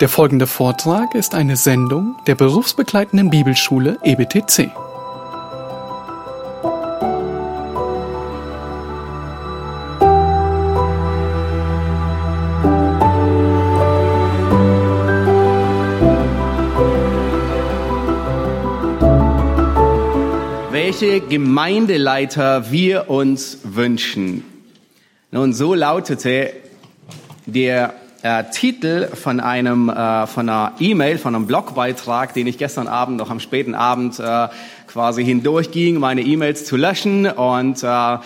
Der folgende Vortrag ist eine Sendung der berufsbegleitenden Bibelschule EBTC. welche Gemeindeleiter wir uns wünschen. Nun, so lautete der äh, Titel von einem äh, von einer E-Mail, von einem Blogbeitrag, den ich gestern Abend noch am späten Abend äh, quasi hindurchging, meine E-Mails zu löschen und äh, äh,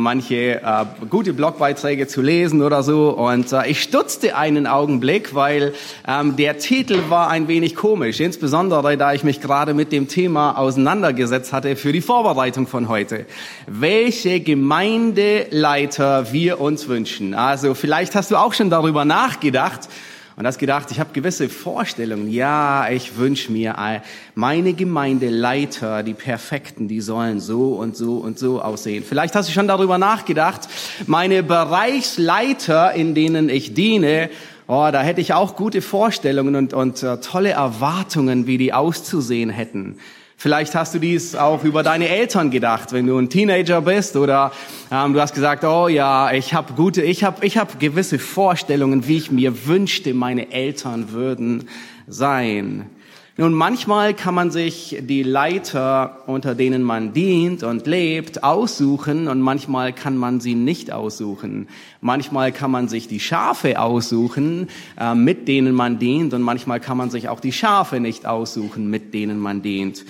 manche äh, gute Blogbeiträge zu lesen oder so. Und äh, ich stutzte einen Augenblick, weil ähm, der Titel war ein wenig komisch, insbesondere da ich mich gerade mit dem Thema auseinandergesetzt hatte für die Vorbereitung von heute. Welche Gemeindeleiter wir uns wünschen. Also vielleicht hast du auch schon darüber nachgedacht, und hast gedacht, ich habe gewisse Vorstellungen. Ja, ich wünsche mir meine Gemeindeleiter, die Perfekten, die sollen so und so und so aussehen. Vielleicht hast du schon darüber nachgedacht, meine Bereichsleiter, in denen ich diene, oh, da hätte ich auch gute Vorstellungen und, und uh, tolle Erwartungen, wie die auszusehen hätten. Vielleicht hast du dies auch über deine Eltern gedacht, wenn du ein Teenager bist oder ähm, du hast gesagt, oh ja, ich habe gute, ich habe ich hab gewisse Vorstellungen, wie ich mir wünschte, meine Eltern würden sein. Nun, manchmal kann man sich die Leiter, unter denen man dient und lebt, aussuchen und manchmal kann man sie nicht aussuchen. Manchmal kann man sich die Schafe aussuchen, äh, mit denen man dient und manchmal kann man sich auch die Schafe nicht aussuchen, mit denen man dient.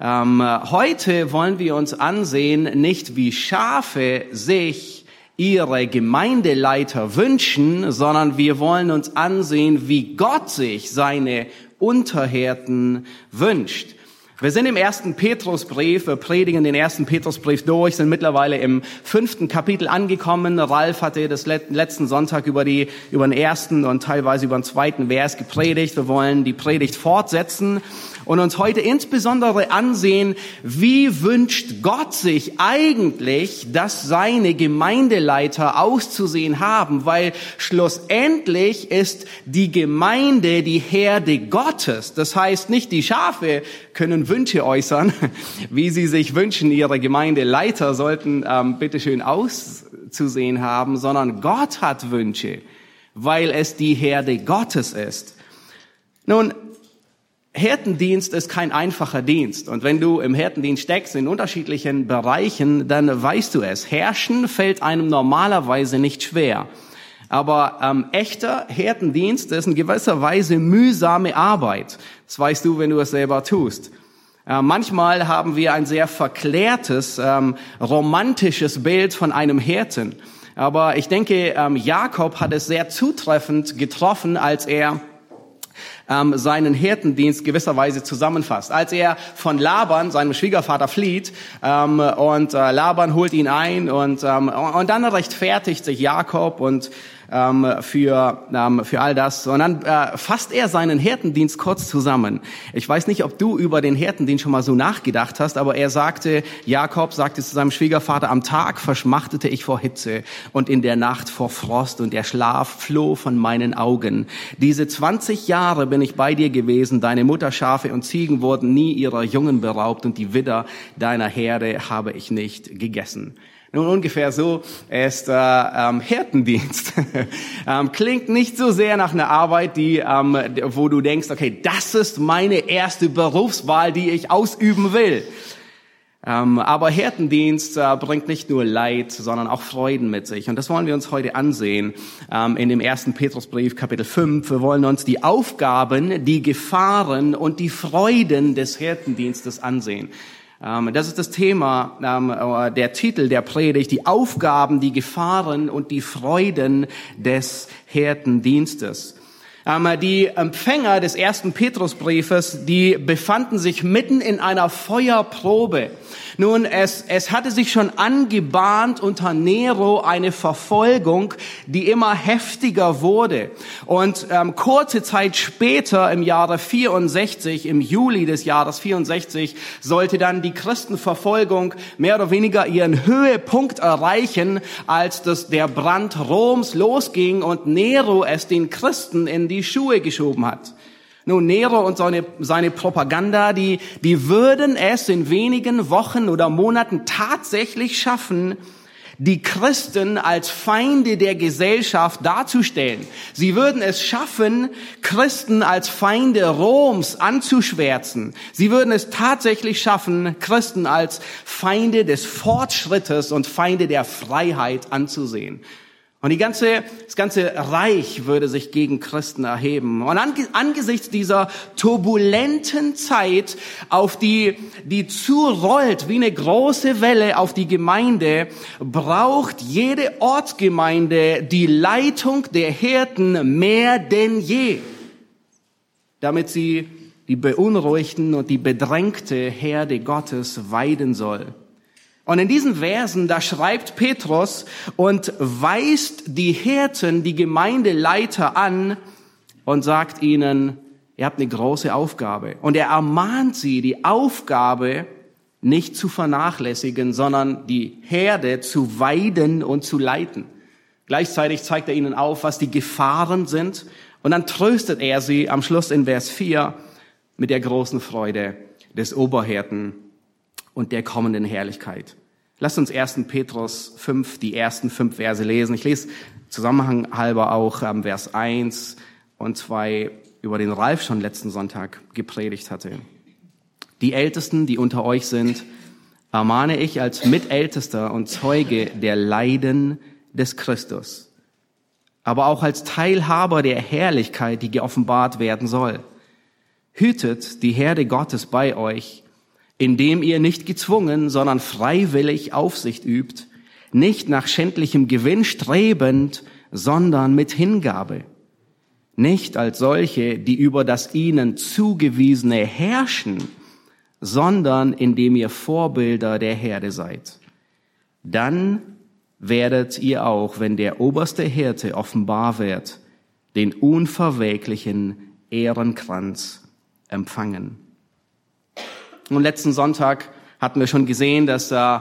Ähm, heute wollen wir uns ansehen, nicht wie Schafe sich ihre Gemeindeleiter wünschen, sondern wir wollen uns ansehen, wie Gott sich seine Unterhärten wünscht. Wir sind im ersten Petrusbrief, wir predigen den ersten Petrusbrief durch, sind mittlerweile im fünften Kapitel angekommen. Ralf hatte das letzten Sonntag über, die, über den ersten und teilweise über den zweiten Vers gepredigt. Wir wollen die Predigt fortsetzen und uns heute insbesondere ansehen, wie wünscht Gott sich eigentlich, dass seine Gemeindeleiter auszusehen haben, weil schlussendlich ist die Gemeinde die Herde Gottes. Das heißt, nicht die Schafe können Wünsche äußern, wie sie sich wünschen, ihre Gemeindeleiter sollten ähm, bitteschön auszusehen haben, sondern Gott hat Wünsche, weil es die Herde Gottes ist. Nun, Hirtendienst ist kein einfacher Dienst. Und wenn du im Hirtendienst steckst in unterschiedlichen Bereichen, dann weißt du es. Herrschen fällt einem normalerweise nicht schwer. Aber ähm, echter Hirtendienst ist in gewisser Weise mühsame Arbeit. Das weißt du, wenn du es selber tust. Äh, manchmal haben wir ein sehr verklärtes, ähm, romantisches Bild von einem Hirten. Aber ich denke, ähm, Jakob hat es sehr zutreffend getroffen, als er ähm, seinen Hirtendienst gewisserweise zusammenfasst. Als er von Laban, seinem Schwiegervater, flieht ähm, und äh, Laban holt ihn ein und, ähm, und dann rechtfertigt sich Jakob und ähm, für, ähm, für all das. Und dann äh, fasst er seinen Hirtendienst kurz zusammen. Ich weiß nicht, ob du über den Hirtendienst schon mal so nachgedacht hast, aber er sagte, Jakob sagte zu seinem Schwiegervater, am Tag verschmachtete ich vor Hitze und in der Nacht vor Frost und der Schlaf floh von meinen Augen. Diese 20 Jahre bin ich bei dir gewesen, deine Mutterschafe und Ziegen wurden nie ihrer Jungen beraubt und die Widder deiner Herde habe ich nicht gegessen. Nun ungefähr so ist äh, ähm, Hirtendienst. ähm, klingt nicht so sehr nach einer Arbeit, die, ähm, wo du denkst, okay, das ist meine erste Berufswahl, die ich ausüben will. Ähm, aber Hirtendienst äh, bringt nicht nur Leid, sondern auch Freuden mit sich. Und das wollen wir uns heute ansehen ähm, in dem ersten Petrusbrief, Kapitel 5. Wir wollen uns die Aufgaben, die Gefahren und die Freuden des Hirtendienstes ansehen. Ähm, das ist das Thema, ähm, äh, der Titel der Predigt, die Aufgaben, die Gefahren und die Freuden des Hirtendienstes. Die Empfänger des ersten Petrusbriefes, die befanden sich mitten in einer Feuerprobe. Nun, es, es hatte sich schon angebahnt unter Nero eine Verfolgung, die immer heftiger wurde. Und ähm, kurze Zeit später, im Jahre 64, im Juli des Jahres 64, sollte dann die Christenverfolgung mehr oder weniger ihren Höhepunkt erreichen, als das, der Brand Roms losging und Nero es den Christen in die Schuhe geschoben hat. Nun, Nero und seine, seine Propaganda, die, die würden es in wenigen Wochen oder Monaten tatsächlich schaffen, die Christen als Feinde der Gesellschaft darzustellen. Sie würden es schaffen, Christen als Feinde Roms anzuschwärzen. Sie würden es tatsächlich schaffen, Christen als Feinde des Fortschrittes und Feinde der Freiheit anzusehen. Und die ganze, das ganze Reich würde sich gegen Christen erheben. Und angesichts dieser turbulenten Zeit, auf die, die zurollt wie eine große Welle auf die Gemeinde, braucht jede Ortsgemeinde die Leitung der Hirten mehr denn je, damit sie die beunruhigten und die bedrängte Herde Gottes weiden soll. Und in diesen Versen, da schreibt Petrus und weist die Hirten, die Gemeindeleiter an und sagt ihnen, ihr habt eine große Aufgabe. Und er ermahnt sie, die Aufgabe nicht zu vernachlässigen, sondern die Herde zu weiden und zu leiten. Gleichzeitig zeigt er ihnen auf, was die Gefahren sind. Und dann tröstet er sie am Schluss in Vers 4 mit der großen Freude des Oberhirten und der kommenden Herrlichkeit. Lasst uns 1. Petrus 5, die ersten fünf Verse lesen. Ich lese Zusammenhang halber auch ähm, Vers 1 und 2, über den Ralf schon letzten Sonntag gepredigt hatte. Die Ältesten, die unter euch sind, ermahne ich als Mitältester und Zeuge der Leiden des Christus, aber auch als Teilhaber der Herrlichkeit, die geoffenbart werden soll. Hütet die Herde Gottes bei euch, indem ihr nicht gezwungen, sondern freiwillig Aufsicht übt, nicht nach schändlichem Gewinn strebend, sondern mit Hingabe. Nicht als solche, die über das ihnen zugewiesene herrschen, sondern indem ihr Vorbilder der Herde seid. Dann werdet ihr auch, wenn der oberste Hirte offenbar wird, den unverwelklichen Ehrenkranz empfangen. Und letzten Sonntag hatten wir schon gesehen, dass äh,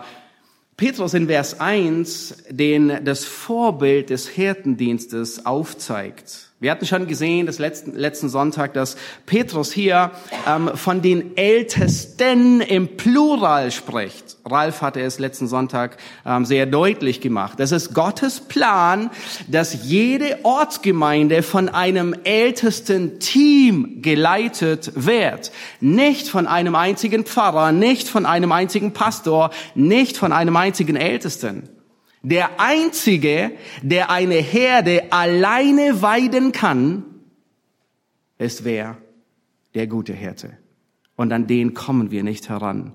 Petrus in Vers 1 den, das Vorbild des Hirtendienstes aufzeigt. Wir hatten schon gesehen, das letzten, letzten Sonntag, dass Petrus hier ähm, von den Ältesten im Plural spricht. Ralf hatte es letzten Sonntag ähm, sehr deutlich gemacht. Das ist Gottes Plan, dass jede Ortsgemeinde von einem ältesten Team geleitet wird. Nicht von einem einzigen Pfarrer, nicht von einem einzigen Pastor, nicht von einem einzigen Ältesten. Der einzige, der eine Herde alleine weiden kann, ist wer? Der gute Hirte. Und an den kommen wir nicht heran.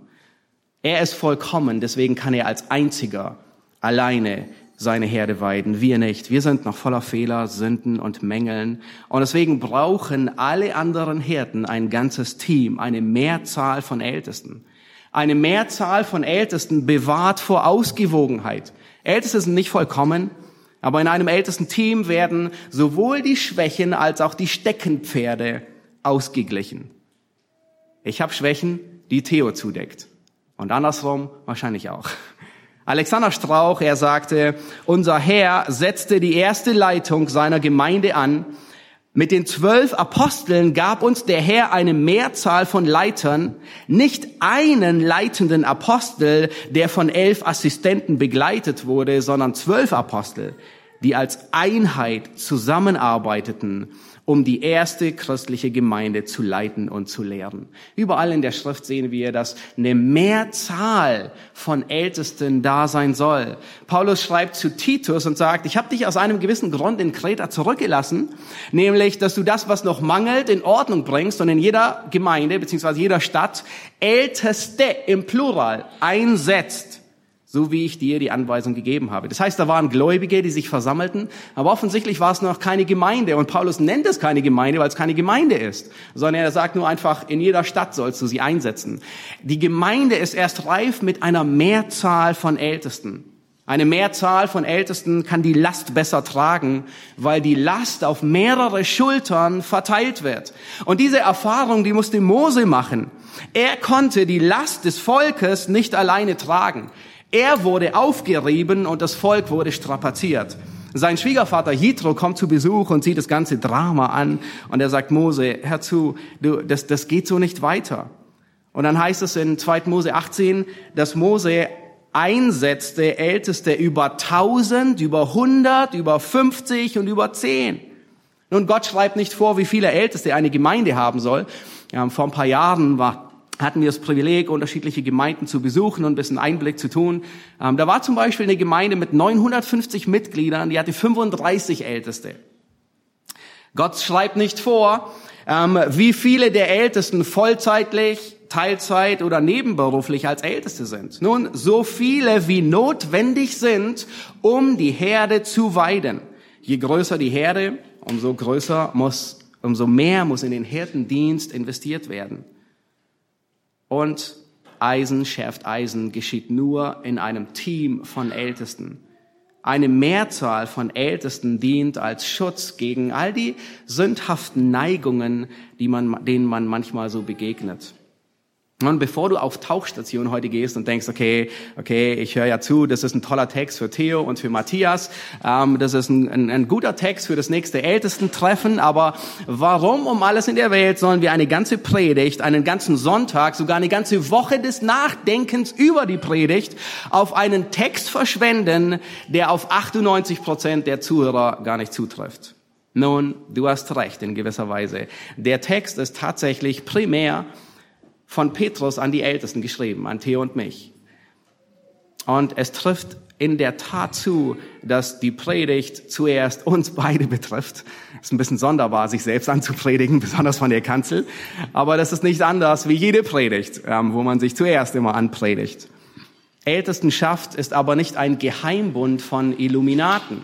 Er ist vollkommen, deswegen kann er als einziger alleine seine Herde weiden. Wir nicht. Wir sind noch voller Fehler, Sünden und Mängeln. Und deswegen brauchen alle anderen Hirten ein ganzes Team, eine Mehrzahl von Ältesten. Eine Mehrzahl von Ältesten bewahrt vor Ausgewogenheit. Älteste sind nicht vollkommen, aber in einem ältesten Team werden sowohl die Schwächen als auch die Steckenpferde ausgeglichen. Ich habe Schwächen, die Theo zudeckt. Und andersrum wahrscheinlich auch. Alexander Strauch, er sagte, unser Herr setzte die erste Leitung seiner Gemeinde an, mit den zwölf Aposteln gab uns der Herr eine Mehrzahl von Leitern, nicht einen leitenden Apostel, der von elf Assistenten begleitet wurde, sondern zwölf Apostel, die als Einheit zusammenarbeiteten um die erste christliche Gemeinde zu leiten und zu lehren. Überall in der Schrift sehen wir, dass eine Mehrzahl von Ältesten da sein soll. Paulus schreibt zu Titus und sagt, ich habe dich aus einem gewissen Grund in Kreta zurückgelassen, nämlich, dass du das, was noch mangelt, in Ordnung bringst und in jeder Gemeinde beziehungsweise jeder Stadt Älteste im Plural einsetzt so wie ich dir die Anweisung gegeben habe. Das heißt, da waren Gläubige, die sich versammelten, aber offensichtlich war es noch keine Gemeinde. Und Paulus nennt es keine Gemeinde, weil es keine Gemeinde ist, sondern er sagt nur einfach, in jeder Stadt sollst du sie einsetzen. Die Gemeinde ist erst reif mit einer Mehrzahl von Ältesten. Eine Mehrzahl von Ältesten kann die Last besser tragen, weil die Last auf mehrere Schultern verteilt wird. Und diese Erfahrung, die musste Mose machen. Er konnte die Last des Volkes nicht alleine tragen. Er wurde aufgerieben und das Volk wurde strapaziert. Sein Schwiegervater Jethro kommt zu Besuch und sieht das ganze Drama an und er sagt, Mose, hör zu, du, das, das geht so nicht weiter. Und dann heißt es in 2. Mose 18, dass Mose einsetzte Älteste über 1000, über 100, über 50 und über 10. Nun, Gott schreibt nicht vor, wie viele Älteste eine Gemeinde haben soll. Ja, vor ein paar Jahren war hatten wir das Privileg, unterschiedliche Gemeinden zu besuchen und ein bisschen Einblick zu tun. Ähm, da war zum Beispiel eine Gemeinde mit 950 Mitgliedern, die hatte 35 Älteste. Gott schreibt nicht vor, ähm, wie viele der Ältesten vollzeitlich, Teilzeit oder nebenberuflich als Älteste sind. Nun, so viele wie notwendig sind, um die Herde zu weiden. Je größer die Herde, umso größer muss, umso mehr muss in den Hirtendienst investiert werden. Und Eisen schärft Eisen geschieht nur in einem Team von Ältesten. Eine Mehrzahl von Ältesten dient als Schutz gegen all die sündhaften Neigungen, die man, denen man manchmal so begegnet. Und bevor du auf Tauchstation heute gehst und denkst, okay, okay, ich höre ja zu, das ist ein toller Text für Theo und für Matthias, ähm, das ist ein, ein, ein guter Text für das nächste Ältestentreffen, aber warum um alles in der Welt sollen wir eine ganze Predigt, einen ganzen Sonntag, sogar eine ganze Woche des Nachdenkens über die Predigt auf einen Text verschwenden, der auf 98 Prozent der Zuhörer gar nicht zutrifft? Nun, du hast recht in gewisser Weise. Der Text ist tatsächlich primär von Petrus an die Ältesten geschrieben, an Theo und mich. Und es trifft in der Tat zu, dass die Predigt zuerst uns beide betrifft. Ist ein bisschen sonderbar, sich selbst anzupredigen, besonders von der Kanzel. Aber das ist nicht anders wie jede Predigt, ähm, wo man sich zuerst immer anpredigt. Ältestenschaft ist aber nicht ein Geheimbund von Illuminaten,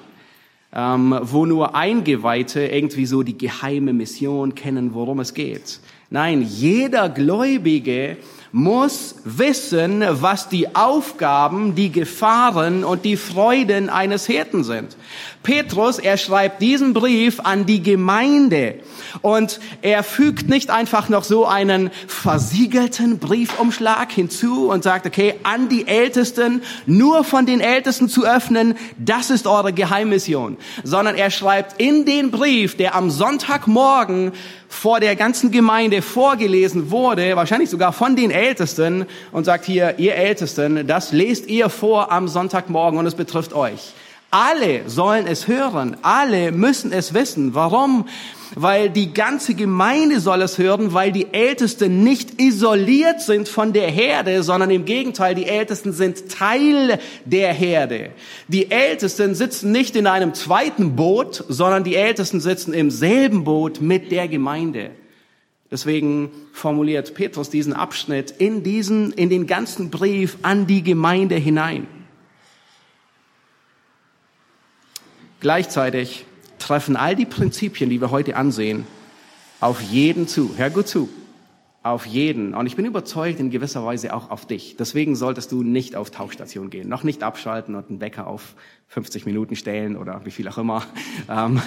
ähm, wo nur Eingeweihte irgendwie so die geheime Mission kennen, worum es geht. Nein, jeder Gläubige muss wissen, was die Aufgaben, die Gefahren und die Freuden eines Hirten sind. Petrus, er schreibt diesen Brief an die Gemeinde und er fügt nicht einfach noch so einen versiegelten Briefumschlag hinzu und sagt, okay, an die Ältesten, nur von den Ältesten zu öffnen, das ist eure Geheimmission, sondern er schreibt in den Brief, der am Sonntagmorgen vor der ganzen Gemeinde vorgelesen wurde, wahrscheinlich sogar von den Ältesten und sagt hier, ihr Ältesten, das lest ihr vor am Sonntagmorgen und es betrifft euch. Alle sollen es hören, alle müssen es wissen. Warum? Weil die ganze Gemeinde soll es hören, weil die Ältesten nicht isoliert sind von der Herde, sondern im Gegenteil, die Ältesten sind Teil der Herde. Die Ältesten sitzen nicht in einem zweiten Boot, sondern die Ältesten sitzen im selben Boot mit der Gemeinde. Deswegen formuliert Petrus diesen Abschnitt in diesen, in den ganzen Brief an die Gemeinde hinein. Gleichzeitig treffen all die Prinzipien, die wir heute ansehen, auf jeden zu. Hör gut zu. Auf jeden. Und ich bin überzeugt in gewisser Weise auch auf dich. Deswegen solltest du nicht auf Tauchstation gehen. Noch nicht abschalten und einen Wecker auf 50 Minuten stellen oder wie viel auch immer, ähm,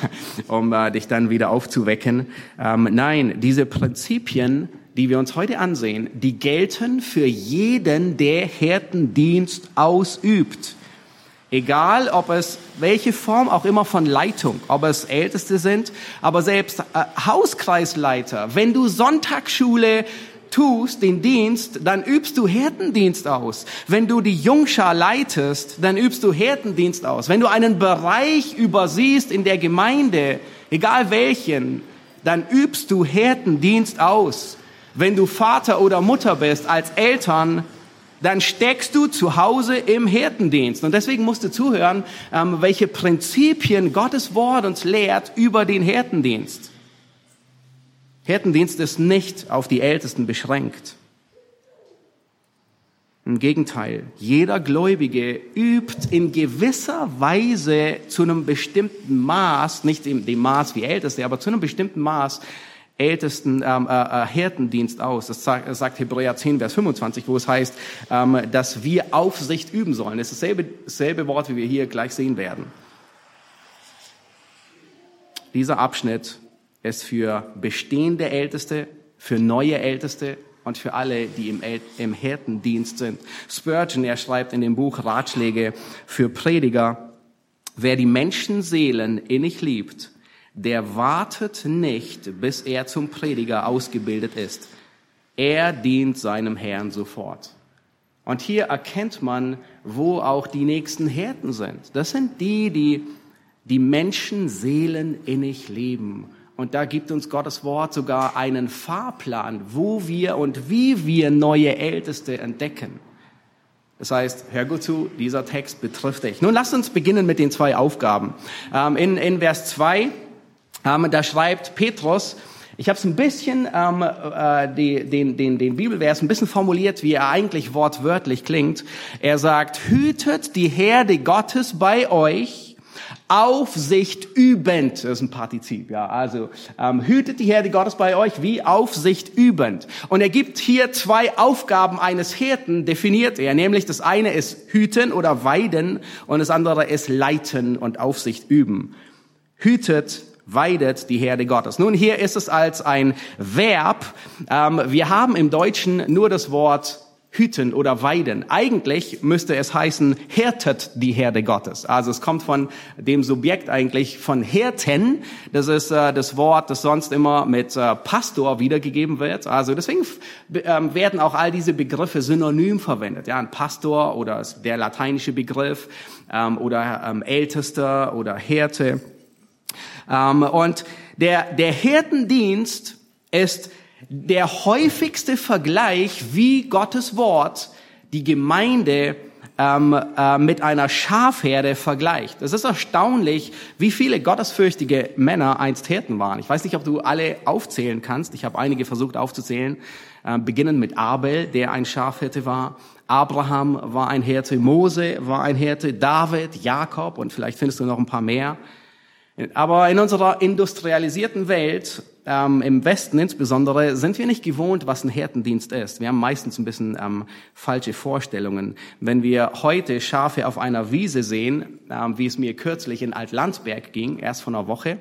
um äh, dich dann wieder aufzuwecken. Ähm, nein, diese Prinzipien, die wir uns heute ansehen, die gelten für jeden, der Hirtendienst ausübt. Egal, ob es welche Form auch immer von Leitung, ob es Älteste sind, aber selbst äh, Hauskreisleiter. Wenn du Sonntagsschule tust, den Dienst, dann übst du Hirtendienst aus. Wenn du die Jungschar leitest, dann übst du Hirtendienst aus. Wenn du einen Bereich übersiehst in der Gemeinde, egal welchen, dann übst du Hirtendienst aus. Wenn du Vater oder Mutter bist, als Eltern, dann steckst du zu Hause im Hirtendienst. Und deswegen musst du zuhören, ähm, welche Prinzipien Gottes Wort uns lehrt über den Hirtendienst. Hirtendienst ist nicht auf die Ältesten beschränkt. Im Gegenteil, jeder Gläubige übt in gewisser Weise zu einem bestimmten Maß, nicht dem Maß wie Älteste, aber zu einem bestimmten Maß ältesten ähm, äh, äh, Hirtendienst aus. Das sagt, Hebräer 10, Vers 25, wo es heißt, ähm, dass wir Aufsicht üben sollen. Das ist dasselbe, dasselbe Wort, wie wir hier gleich sehen werden. Dieser Abschnitt ist für bestehende Älteste, für neue Älteste und für alle, die im, im Hirtendienst sind. Spurgeon, er schreibt in dem Buch Ratschläge für Prediger, wer die Menschenseelen innig liebt, der wartet nicht, bis er zum Prediger ausgebildet ist. Er dient seinem Herrn sofort. Und hier erkennt man, wo auch die nächsten Hirten sind. Das sind die, die die Menschenseelen innig lieben. Und da gibt uns Gottes Wort sogar einen Fahrplan, wo wir und wie wir neue Älteste entdecken. Das heißt, hör gut zu, dieser Text betrifft dich. Nun lasst uns beginnen mit den zwei Aufgaben. Ähm, in, in Vers 2, ähm, da schreibt Petrus, ich habe es ein bisschen, ähm, äh, die, den, den, den Bibelvers ein bisschen formuliert, wie er eigentlich wortwörtlich klingt. Er sagt, hütet die Herde Gottes bei euch, Aufsicht übend, das ist ein Partizip, ja, also ähm, hütet die Herde Gottes bei euch wie Aufsicht übend. Und er gibt hier zwei Aufgaben eines Hirten, definiert er, nämlich das eine ist hüten oder weiden und das andere ist leiten und Aufsicht üben. Hütet weidet die Herde Gottes. Nun, hier ist es als ein Verb. Ähm, wir haben im Deutschen nur das Wort hüten oder weiden. Eigentlich müsste es heißen, härtet die Herde Gottes. Also es kommt von dem Subjekt eigentlich von Hirten. Das ist äh, das Wort, das sonst immer mit äh, Pastor wiedergegeben wird. Also deswegen ähm, werden auch all diese Begriffe synonym verwendet. Ja, ein Pastor oder der lateinische Begriff ähm, oder ähm, Ältester oder Hirte. Ähm, und der, der Hirtendienst ist der häufigste Vergleich, wie Gottes Wort die Gemeinde ähm, äh, mit einer Schafherde vergleicht. Es ist erstaunlich, wie viele gottesfürchtige Männer einst Hirten waren. Ich weiß nicht, ob du alle aufzählen kannst. Ich habe einige versucht aufzuzählen. Äh, beginnen mit Abel, der ein Schafhirte war. Abraham war ein Hirte, Mose war ein Hirte, David, Jakob und vielleicht findest du noch ein paar mehr. Aber in unserer industrialisierten Welt, ähm, im Westen insbesondere, sind wir nicht gewohnt, was ein Hirtendienst ist. Wir haben meistens ein bisschen ähm, falsche Vorstellungen. Wenn wir heute Schafe auf einer Wiese sehen, ähm, wie es mir kürzlich in Altlandsberg ging, erst vor einer Woche,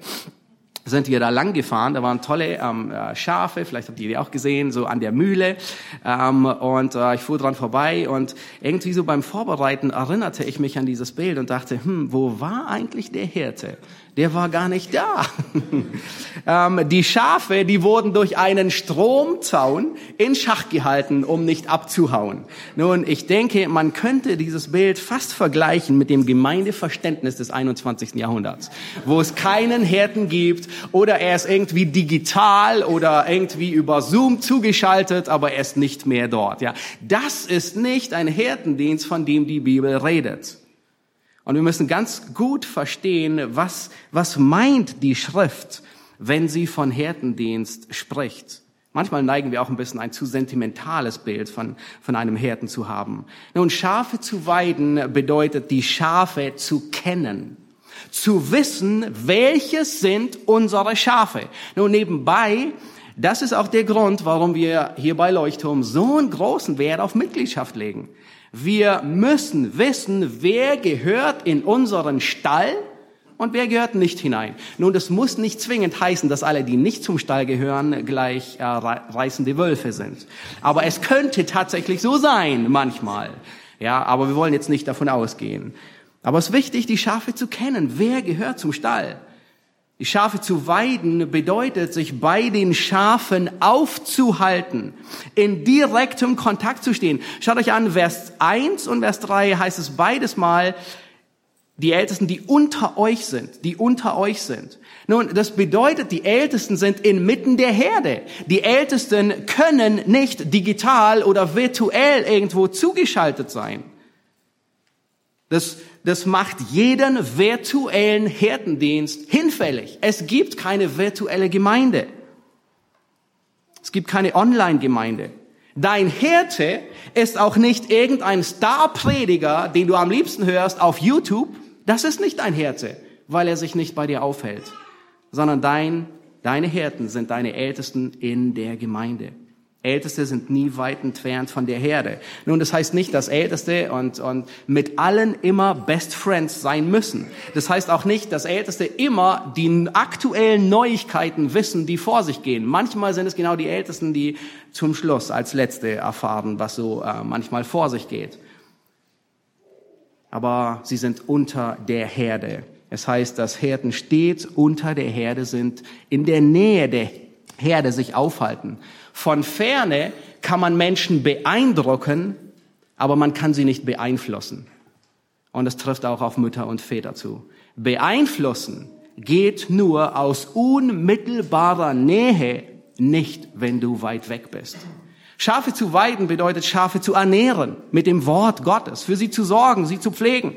sind wir da lang gefahren. Da waren tolle ähm, äh, Schafe, vielleicht habt ihr die auch gesehen, so an der Mühle. Ähm, und äh, ich fuhr dran vorbei und irgendwie so beim Vorbereiten erinnerte ich mich an dieses Bild und dachte, hm, wo war eigentlich der Hirte? der war gar nicht da. ähm, die Schafe, die wurden durch einen Stromzaun in Schach gehalten, um nicht abzuhauen. Nun, ich denke, man könnte dieses Bild fast vergleichen mit dem Gemeindeverständnis des 21. Jahrhunderts, wo es keinen Hirten gibt oder er ist irgendwie digital oder irgendwie über Zoom zugeschaltet, aber er ist nicht mehr dort. Ja, das ist nicht ein Hirtendienst, von dem die Bibel redet. Und wir müssen ganz gut verstehen, was, was meint die Schrift, wenn sie von Hirtendienst spricht. Manchmal neigen wir auch ein bisschen ein zu sentimentales Bild von, von einem Hirten zu haben. Nun, Schafe zu weiden bedeutet, die Schafe zu kennen. Zu wissen, welches sind unsere Schafe. Nun, nebenbei, das ist auch der Grund, warum wir hier bei Leuchtturm so einen großen Wert auf Mitgliedschaft legen. Wir müssen wissen, wer gehört in unseren Stall und wer gehört nicht hinein. Nun, das muss nicht zwingend heißen, dass alle, die nicht zum Stall gehören, gleich äh, reißende Wölfe sind. Aber es könnte tatsächlich so sein, manchmal. Ja, aber wir wollen jetzt nicht davon ausgehen. Aber es ist wichtig, die Schafe zu kennen. Wer gehört zum Stall? Die Schafe zu weiden bedeutet, sich bei den Schafen aufzuhalten, in direktem Kontakt zu stehen. Schaut euch an, Vers 1 und Vers 3 heißt es beides mal, die Ältesten, die unter euch sind, die unter euch sind. Nun, das bedeutet, die Ältesten sind inmitten der Herde. Die Ältesten können nicht digital oder virtuell irgendwo zugeschaltet sein. Das das macht jeden virtuellen Hirtendienst hinfällig. Es gibt keine virtuelle Gemeinde. Es gibt keine Online-Gemeinde. Dein Hirte ist auch nicht irgendein Star-Prediger, den du am liebsten hörst auf YouTube. Das ist nicht dein Hirte, weil er sich nicht bei dir aufhält, sondern dein, deine Hirten sind deine Ältesten in der Gemeinde. Älteste sind nie weit entfernt von der Herde. Nun, das heißt nicht, dass Älteste und, und mit allen immer Best Friends sein müssen. Das heißt auch nicht, dass Älteste immer die aktuellen Neuigkeiten wissen, die vor sich gehen. Manchmal sind es genau die Ältesten, die zum Schluss als Letzte erfahren, was so äh, manchmal vor sich geht. aber sie sind unter der Herde. Es heißt, dass Herden stets unter der Herde sind, in der Nähe der Herde sich aufhalten. Von ferne kann man Menschen beeindrucken, aber man kann sie nicht beeinflussen. Und das trifft auch auf Mütter und Väter zu. Beeinflussen geht nur aus unmittelbarer Nähe, nicht wenn du weit weg bist. Schafe zu weiden bedeutet Schafe zu ernähren mit dem Wort Gottes, für sie zu sorgen, sie zu pflegen.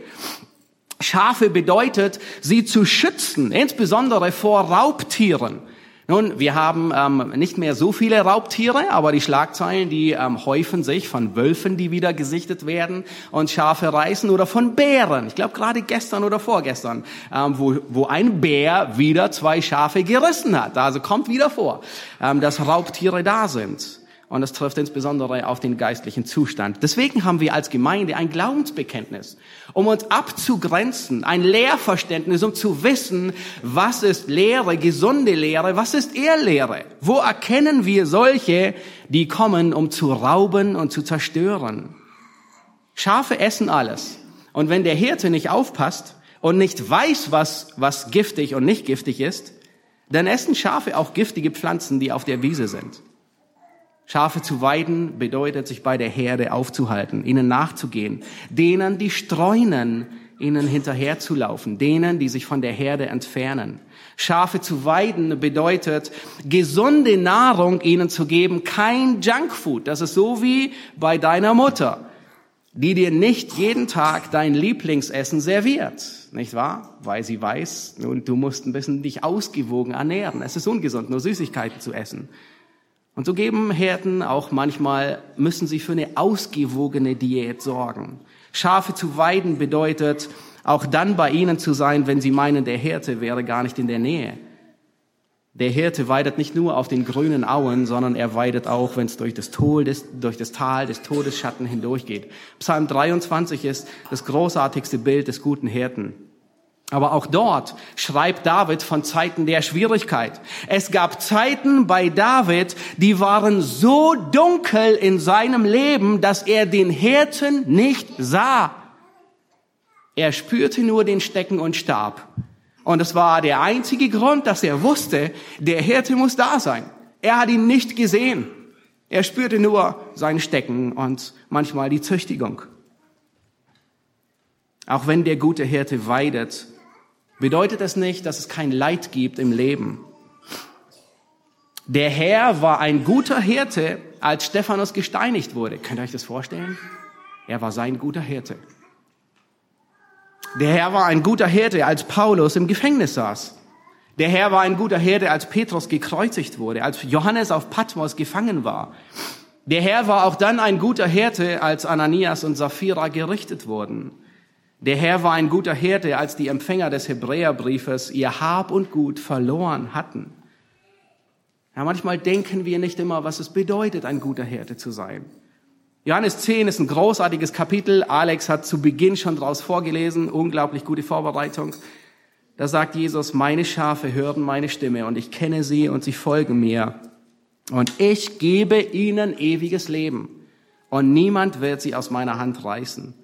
Schafe bedeutet, sie zu schützen, insbesondere vor Raubtieren. Nun, wir haben ähm, nicht mehr so viele Raubtiere, aber die Schlagzeilen, die ähm, häufen sich von Wölfen, die wieder gesichtet werden und Schafe reißen oder von Bären. Ich glaube gerade gestern oder vorgestern, ähm, wo, wo ein Bär wieder zwei Schafe gerissen hat. Also kommt wieder vor, ähm, dass Raubtiere da sind. Und das trifft insbesondere auf den geistlichen Zustand. Deswegen haben wir als Gemeinde ein Glaubensbekenntnis, um uns abzugrenzen, ein Lehrverständnis, um zu wissen, was ist Lehre, gesunde Lehre, was ist Ehrlehre. Wo erkennen wir solche, die kommen, um zu rauben und zu zerstören? Schafe essen alles. Und wenn der Hirte nicht aufpasst und nicht weiß, was, was giftig und nicht giftig ist, dann essen Schafe auch giftige Pflanzen, die auf der Wiese sind. Schafe zu weiden bedeutet, sich bei der Herde aufzuhalten, ihnen nachzugehen, denen, die streunen, ihnen hinterherzulaufen, denen, die sich von der Herde entfernen. Schafe zu weiden bedeutet, gesunde Nahrung ihnen zu geben, kein Junkfood. Das ist so wie bei deiner Mutter, die dir nicht jeden Tag dein Lieblingsessen serviert, nicht wahr? Weil sie weiß, nun, du musst ein bisschen dich ausgewogen ernähren. Es ist ungesund, nur Süßigkeiten zu essen. Und so geben Herden auch manchmal, müssen sie für eine ausgewogene Diät sorgen. Schafe zu weiden bedeutet, auch dann bei ihnen zu sein, wenn sie meinen, der Hirte wäre gar nicht in der Nähe. Der Hirte weidet nicht nur auf den grünen Auen, sondern er weidet auch, wenn es durch das, durch das Tal des Todesschatten hindurchgeht. Psalm 23 ist das großartigste Bild des guten Hirten. Aber auch dort schreibt David von Zeiten der Schwierigkeit. Es gab Zeiten bei David, die waren so dunkel in seinem Leben, dass er den Hirten nicht sah. Er spürte nur den Stecken und Stab. Und es war der einzige Grund, dass er wusste, der Hirte muss da sein. Er hat ihn nicht gesehen. Er spürte nur sein Stecken und manchmal die Züchtigung. Auch wenn der gute Hirte weidet, bedeutet es nicht, dass es kein Leid gibt im Leben. Der Herr war ein guter Hirte, als Stephanus gesteinigt wurde. Könnt ihr euch das vorstellen? Er war sein guter Hirte. Der Herr war ein guter Hirte, als Paulus im Gefängnis saß. Der Herr war ein guter Hirte, als Petrus gekreuzigt wurde, als Johannes auf Patmos gefangen war. Der Herr war auch dann ein guter Hirte, als Ananias und Sapphira gerichtet wurden. Der Herr war ein guter Hirte, als die Empfänger des Hebräerbriefes ihr Hab und Gut verloren hatten. Ja, manchmal denken wir nicht immer, was es bedeutet, ein guter Hirte zu sein. Johannes 10 ist ein großartiges Kapitel. Alex hat zu Beginn schon daraus vorgelesen. Unglaublich gute Vorbereitung. Da sagt Jesus, meine Schafe hören meine Stimme und ich kenne sie und sie folgen mir. Und ich gebe ihnen ewiges Leben und niemand wird sie aus meiner Hand reißen.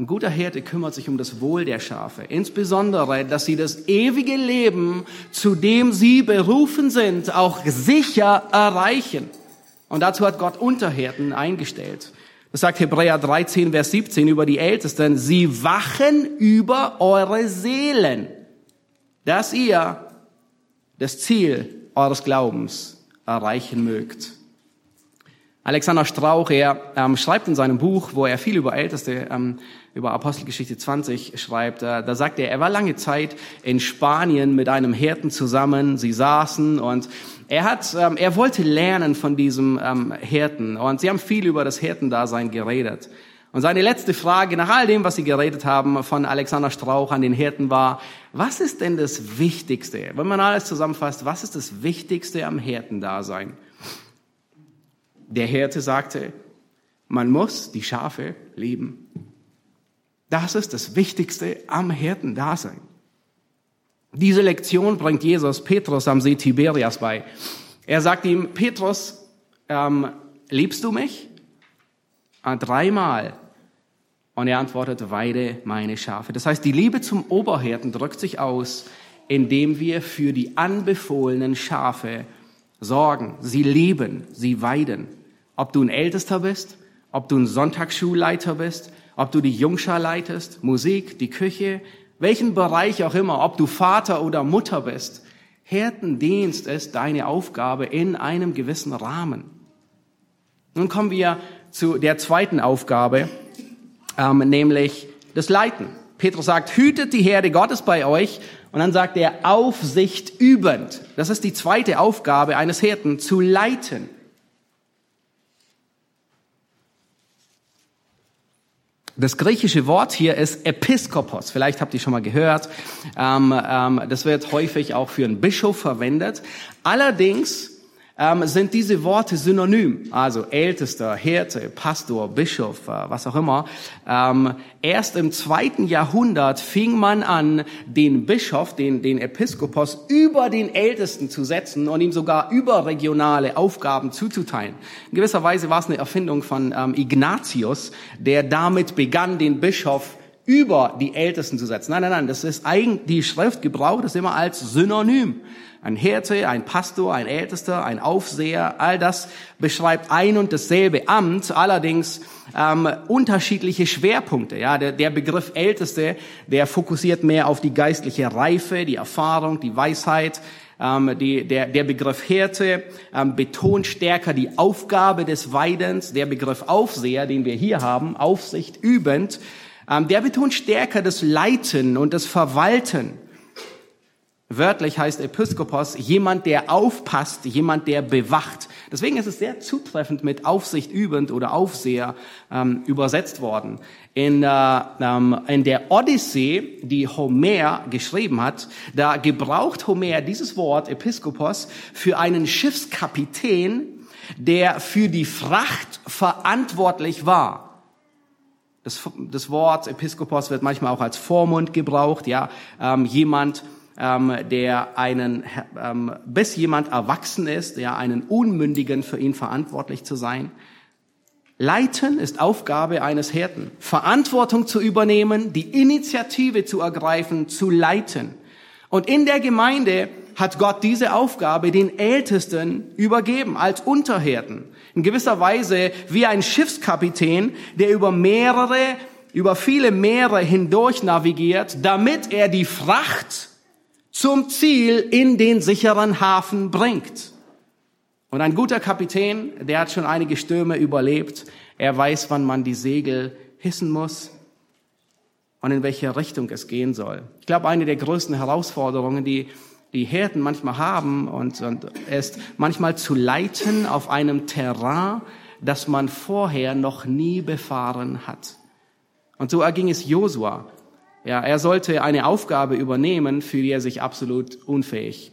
Ein guter Hirte kümmert sich um das Wohl der Schafe, insbesondere, dass sie das ewige Leben, zu dem sie berufen sind, auch sicher erreichen. Und dazu hat Gott Unterhirten eingestellt. Das sagt Hebräer 13, Vers 17 über die Ältesten. Sie wachen über eure Seelen, dass ihr das Ziel eures Glaubens erreichen mögt. Alexander Strauch, er ähm, schreibt in seinem Buch, wo er viel über Älteste, ähm, über Apostelgeschichte 20 schreibt, äh, da sagt er, er war lange Zeit in Spanien mit einem Hirten zusammen, sie saßen und er hat, ähm, er wollte lernen von diesem ähm, Hirten und sie haben viel über das Hirtendasein geredet. Und seine letzte Frage nach all dem, was sie geredet haben, von Alexander Strauch an den Hirten war, was ist denn das Wichtigste? Wenn man alles zusammenfasst, was ist das Wichtigste am Hirtendasein? Der Hirte sagte, man muss die Schafe lieben. Das ist das Wichtigste am Hirtendasein. Diese Lektion bringt Jesus Petrus am See Tiberias bei. Er sagt ihm, Petrus, ähm, liebst du mich? Ah, dreimal. Und er antwortet, weide meine Schafe. Das heißt, die Liebe zum Oberhirten drückt sich aus, indem wir für die anbefohlenen Schafe sorgen, sie lieben, sie weiden. Ob du ein Ältester bist, ob du ein Sonntagsschulleiter bist, ob du die Jungschar leitest, Musik, die Küche, welchen Bereich auch immer, ob du Vater oder Mutter bist. Hirtendienst ist deine Aufgabe in einem gewissen Rahmen. Nun kommen wir zu der zweiten Aufgabe, ähm, nämlich das Leiten. Petrus sagt, hütet die Herde Gottes bei euch. Und dann sagt er, Aufsicht übend. Das ist die zweite Aufgabe eines Hirten, zu leiten. Das griechische Wort hier ist Episkopos. Vielleicht habt ihr schon mal gehört. Ähm, ähm, das wird häufig auch für einen Bischof verwendet. Allerdings ähm, sind diese Worte synonym. Also Ältester, Hirte, Pastor, Bischof, äh, was auch immer. Ähm, erst im zweiten Jahrhundert fing man an, den Bischof, den, den Episkopos über den Ältesten zu setzen und ihm sogar überregionale Aufgaben zuzuteilen. In gewisser Weise war es eine Erfindung von ähm, Ignatius, der damit begann, den Bischof über die Ältesten zu setzen. Nein, nein, nein, das ist eigentlich, die Schrift gebraucht es immer als Synonym. Ein Hirte, ein Pastor, ein Ältester, ein Aufseher, all das beschreibt ein und dasselbe Amt, allerdings ähm, unterschiedliche Schwerpunkte. Ja, der, der Begriff Älteste, der fokussiert mehr auf die geistliche Reife, die Erfahrung, die Weisheit. Ähm, die, der, der Begriff Hirte ähm, betont stärker die Aufgabe des Weidens. Der Begriff Aufseher, den wir hier haben, Aufsicht übend, der betont stärker das Leiten und das Verwalten. Wörtlich heißt Episkopos jemand, der aufpasst, jemand, der bewacht. Deswegen ist es sehr zutreffend mit Aufsicht übend oder Aufseher ähm, übersetzt worden. In, äh, ähm, in der Odyssee, die Homer geschrieben hat, da gebraucht Homer dieses Wort Episkopos für einen Schiffskapitän, der für die Fracht verantwortlich war. Das, das Wort Episkopos wird manchmal auch als Vormund gebraucht, ja, ähm, jemand, ähm, der einen, ähm, bis jemand erwachsen ist, ja, einen Unmündigen für ihn verantwortlich zu sein. Leiten ist Aufgabe eines Hirten. Verantwortung zu übernehmen, die Initiative zu ergreifen, zu leiten. Und in der Gemeinde hat Gott diese Aufgabe den Ältesten übergeben als Unterhirten. In gewisser Weise wie ein Schiffskapitän, der über mehrere, über viele Meere hindurch navigiert, damit er die Fracht zum Ziel in den sicheren Hafen bringt. Und ein guter Kapitän, der hat schon einige Stürme überlebt. Er weiß, wann man die Segel hissen muss und in welche Richtung es gehen soll. Ich glaube, eine der größten Herausforderungen, die die Hirten manchmal haben, und, und ist manchmal zu leiten auf einem Terrain, das man vorher noch nie befahren hat. Und so erging es Josua. Ja, er sollte eine Aufgabe übernehmen, für die er sich absolut unfähig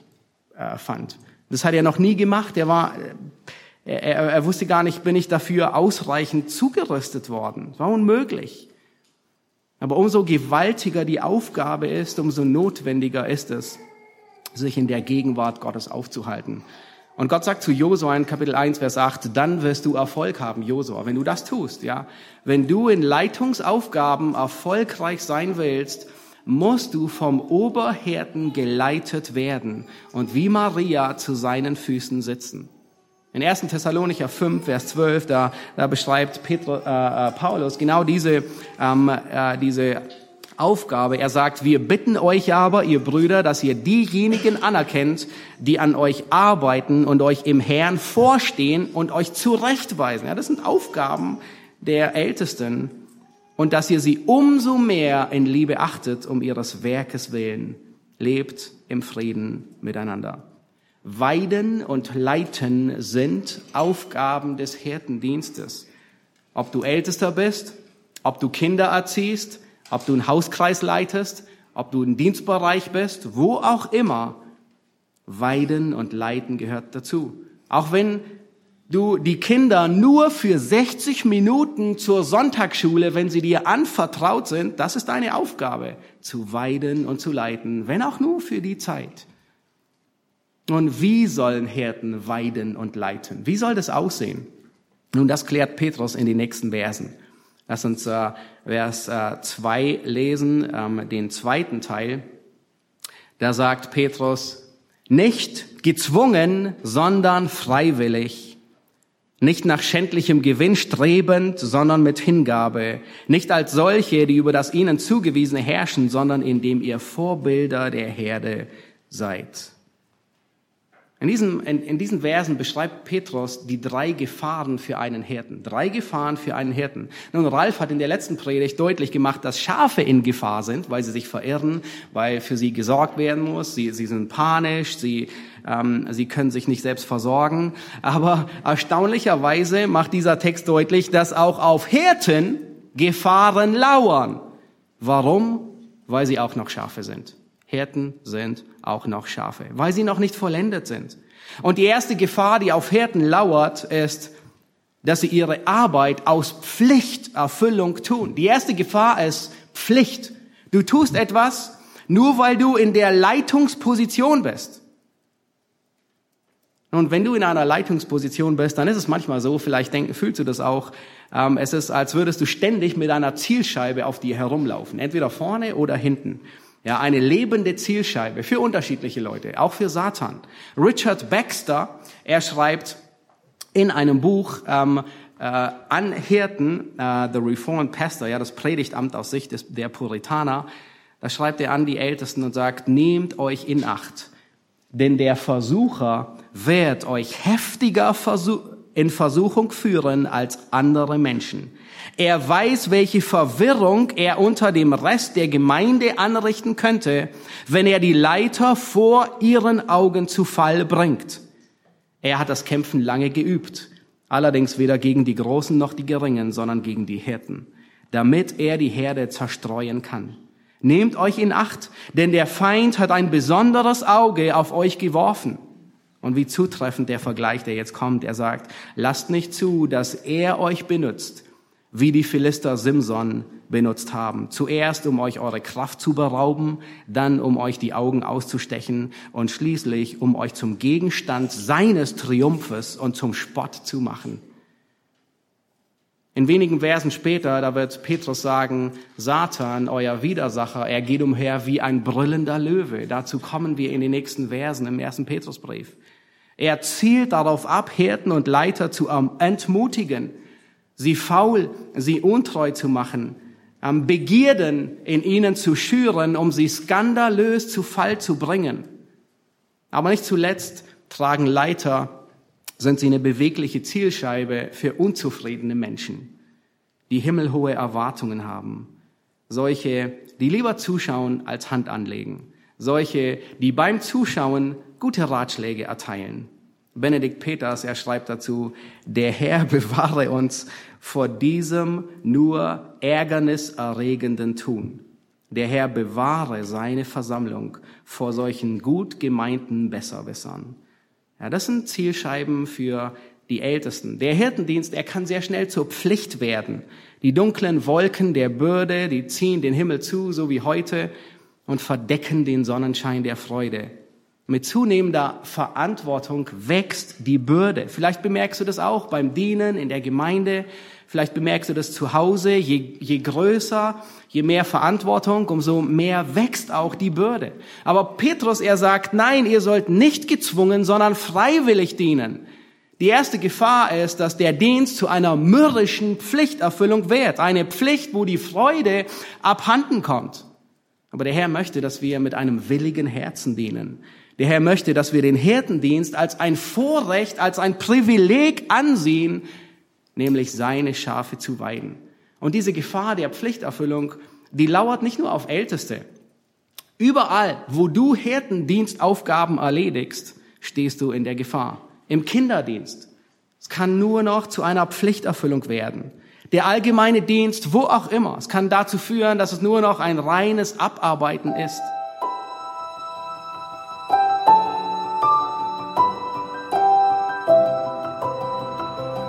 äh, fand. Das hat er noch nie gemacht. Er war, äh, er, er wusste gar nicht, bin ich dafür ausreichend zugerüstet worden. Es war unmöglich. Aber umso gewaltiger die Aufgabe ist, umso notwendiger ist es, sich in der Gegenwart Gottes aufzuhalten. Und Gott sagt zu Josua in Kapitel 1, Vers 8, dann wirst du Erfolg haben, Josua, wenn du das tust, ja. Wenn du in Leitungsaufgaben erfolgreich sein willst, musst du vom Oberhirten geleitet werden und wie Maria zu seinen Füßen sitzen. In 1. Thessalonicher 5, Vers 12, da, da beschreibt Petro, äh, äh, Paulus genau diese, ähm, äh, diese Aufgabe. Er sagt, wir bitten euch aber, ihr Brüder, dass ihr diejenigen anerkennt, die an euch arbeiten und euch im Herrn vorstehen und euch zurechtweisen. Ja, das sind Aufgaben der Ältesten. Und dass ihr sie umso mehr in Liebe achtet, um ihres Werkes willen. Lebt im Frieden miteinander. Weiden und Leiten sind Aufgaben des Hirtendienstes. Ob du Ältester bist, ob du Kinder erziehst, ob du einen Hauskreis leitest, ob du ein Dienstbereich bist, wo auch immer, Weiden und Leiten gehört dazu. Auch wenn du die Kinder nur für 60 Minuten zur Sonntagsschule, wenn sie dir anvertraut sind, das ist deine Aufgabe, zu weiden und zu leiten, wenn auch nur für die Zeit. Und wie sollen Hirten weiden und leiten? Wie soll das aussehen? Nun, das klärt Petrus in den nächsten Versen. Lass uns äh, Vers 2 äh, lesen, ähm, den zweiten Teil. Da sagt Petrus, nicht gezwungen, sondern freiwillig. Nicht nach schändlichem Gewinn strebend, sondern mit Hingabe. Nicht als solche, die über das ihnen zugewiesene herrschen, sondern indem ihr Vorbilder der Herde seid. In diesen, in, in diesen Versen beschreibt Petrus die drei Gefahren für einen Hirten. Drei Gefahren für einen Hirten. Nun, Ralf hat in der letzten Predigt deutlich gemacht, dass Schafe in Gefahr sind, weil sie sich verirren, weil für sie gesorgt werden muss. Sie, sie sind panisch, sie, ähm, sie können sich nicht selbst versorgen. Aber erstaunlicherweise macht dieser Text deutlich, dass auch auf Hirten Gefahren lauern. Warum? Weil sie auch noch Schafe sind. Hirten sind auch noch Schafe, weil sie noch nicht vollendet sind. Und die erste Gefahr, die auf Hirten lauert, ist, dass sie ihre Arbeit aus Pflichterfüllung tun. Die erste Gefahr ist Pflicht. Du tust etwas, nur weil du in der Leitungsposition bist. Und wenn du in einer Leitungsposition bist, dann ist es manchmal so, vielleicht denk, fühlst du das auch, ähm, es ist, als würdest du ständig mit einer Zielscheibe auf dir herumlaufen, entweder vorne oder hinten. Ja, eine lebende Zielscheibe für unterschiedliche Leute, auch für Satan. Richard Baxter, er schreibt in einem Buch ähm, äh, an Hirten, äh, The Reformed Pastor, ja, das Predigtamt aus Sicht des, der Puritaner, da schreibt er an die Ältesten und sagt, nehmt euch in Acht, denn der Versucher wird euch heftiger versuch in Versuchung führen als andere Menschen. Er weiß, welche Verwirrung er unter dem Rest der Gemeinde anrichten könnte, wenn er die Leiter vor ihren Augen zu Fall bringt. Er hat das Kämpfen lange geübt, allerdings weder gegen die Großen noch die Geringen, sondern gegen die Hirten, damit er die Herde zerstreuen kann. Nehmt euch in Acht, denn der Feind hat ein besonderes Auge auf euch geworfen. Und wie zutreffend der Vergleich, der jetzt kommt, er sagt, lasst nicht zu, dass er euch benutzt, wie die Philister Simson benutzt haben. Zuerst, um euch eure Kraft zu berauben, dann, um euch die Augen auszustechen und schließlich, um euch zum Gegenstand seines Triumphes und zum Spott zu machen. In wenigen Versen später, da wird Petrus sagen, Satan, euer Widersacher, er geht umher wie ein brüllender Löwe. Dazu kommen wir in den nächsten Versen im ersten Petrusbrief. Er zielt darauf ab, Hirten und Leiter zu entmutigen, sie faul, sie untreu zu machen, Begierden in ihnen zu schüren, um sie skandalös zu Fall zu bringen. Aber nicht zuletzt tragen Leiter, sind sie eine bewegliche Zielscheibe für unzufriedene Menschen, die himmelhohe Erwartungen haben. Solche, die lieber zuschauen als Hand anlegen. Solche, die beim Zuschauen gute Ratschläge erteilen. Benedikt Peters, er schreibt dazu, der Herr bewahre uns vor diesem nur ärgerniserregenden Tun. Der Herr bewahre seine Versammlung vor solchen gut gemeinten Besserwissern. Ja, das sind Zielscheiben für die Ältesten. Der Hirtendienst, er kann sehr schnell zur Pflicht werden. Die dunklen Wolken der Bürde, die ziehen den Himmel zu, so wie heute, und verdecken den Sonnenschein der Freude. Mit zunehmender Verantwortung wächst die Bürde. Vielleicht bemerkst du das auch beim Dienen in der Gemeinde. Vielleicht bemerkst du das zu Hause. Je, je größer, je mehr Verantwortung, umso mehr wächst auch die Bürde. Aber Petrus, er sagt, nein, ihr sollt nicht gezwungen, sondern freiwillig dienen. Die erste Gefahr ist, dass der Dienst zu einer mürrischen Pflichterfüllung wird. Eine Pflicht, wo die Freude abhanden kommt. Aber der Herr möchte, dass wir mit einem willigen Herzen dienen. Der Herr möchte, dass wir den Hirtendienst als ein Vorrecht, als ein Privileg ansehen, nämlich seine Schafe zu weiden. Und diese Gefahr der Pflichterfüllung, die lauert nicht nur auf Älteste. Überall, wo du Hirtendienstaufgaben erledigst, stehst du in der Gefahr. Im Kinderdienst. Es kann nur noch zu einer Pflichterfüllung werden. Der allgemeine Dienst, wo auch immer. Es kann dazu führen, dass es nur noch ein reines Abarbeiten ist.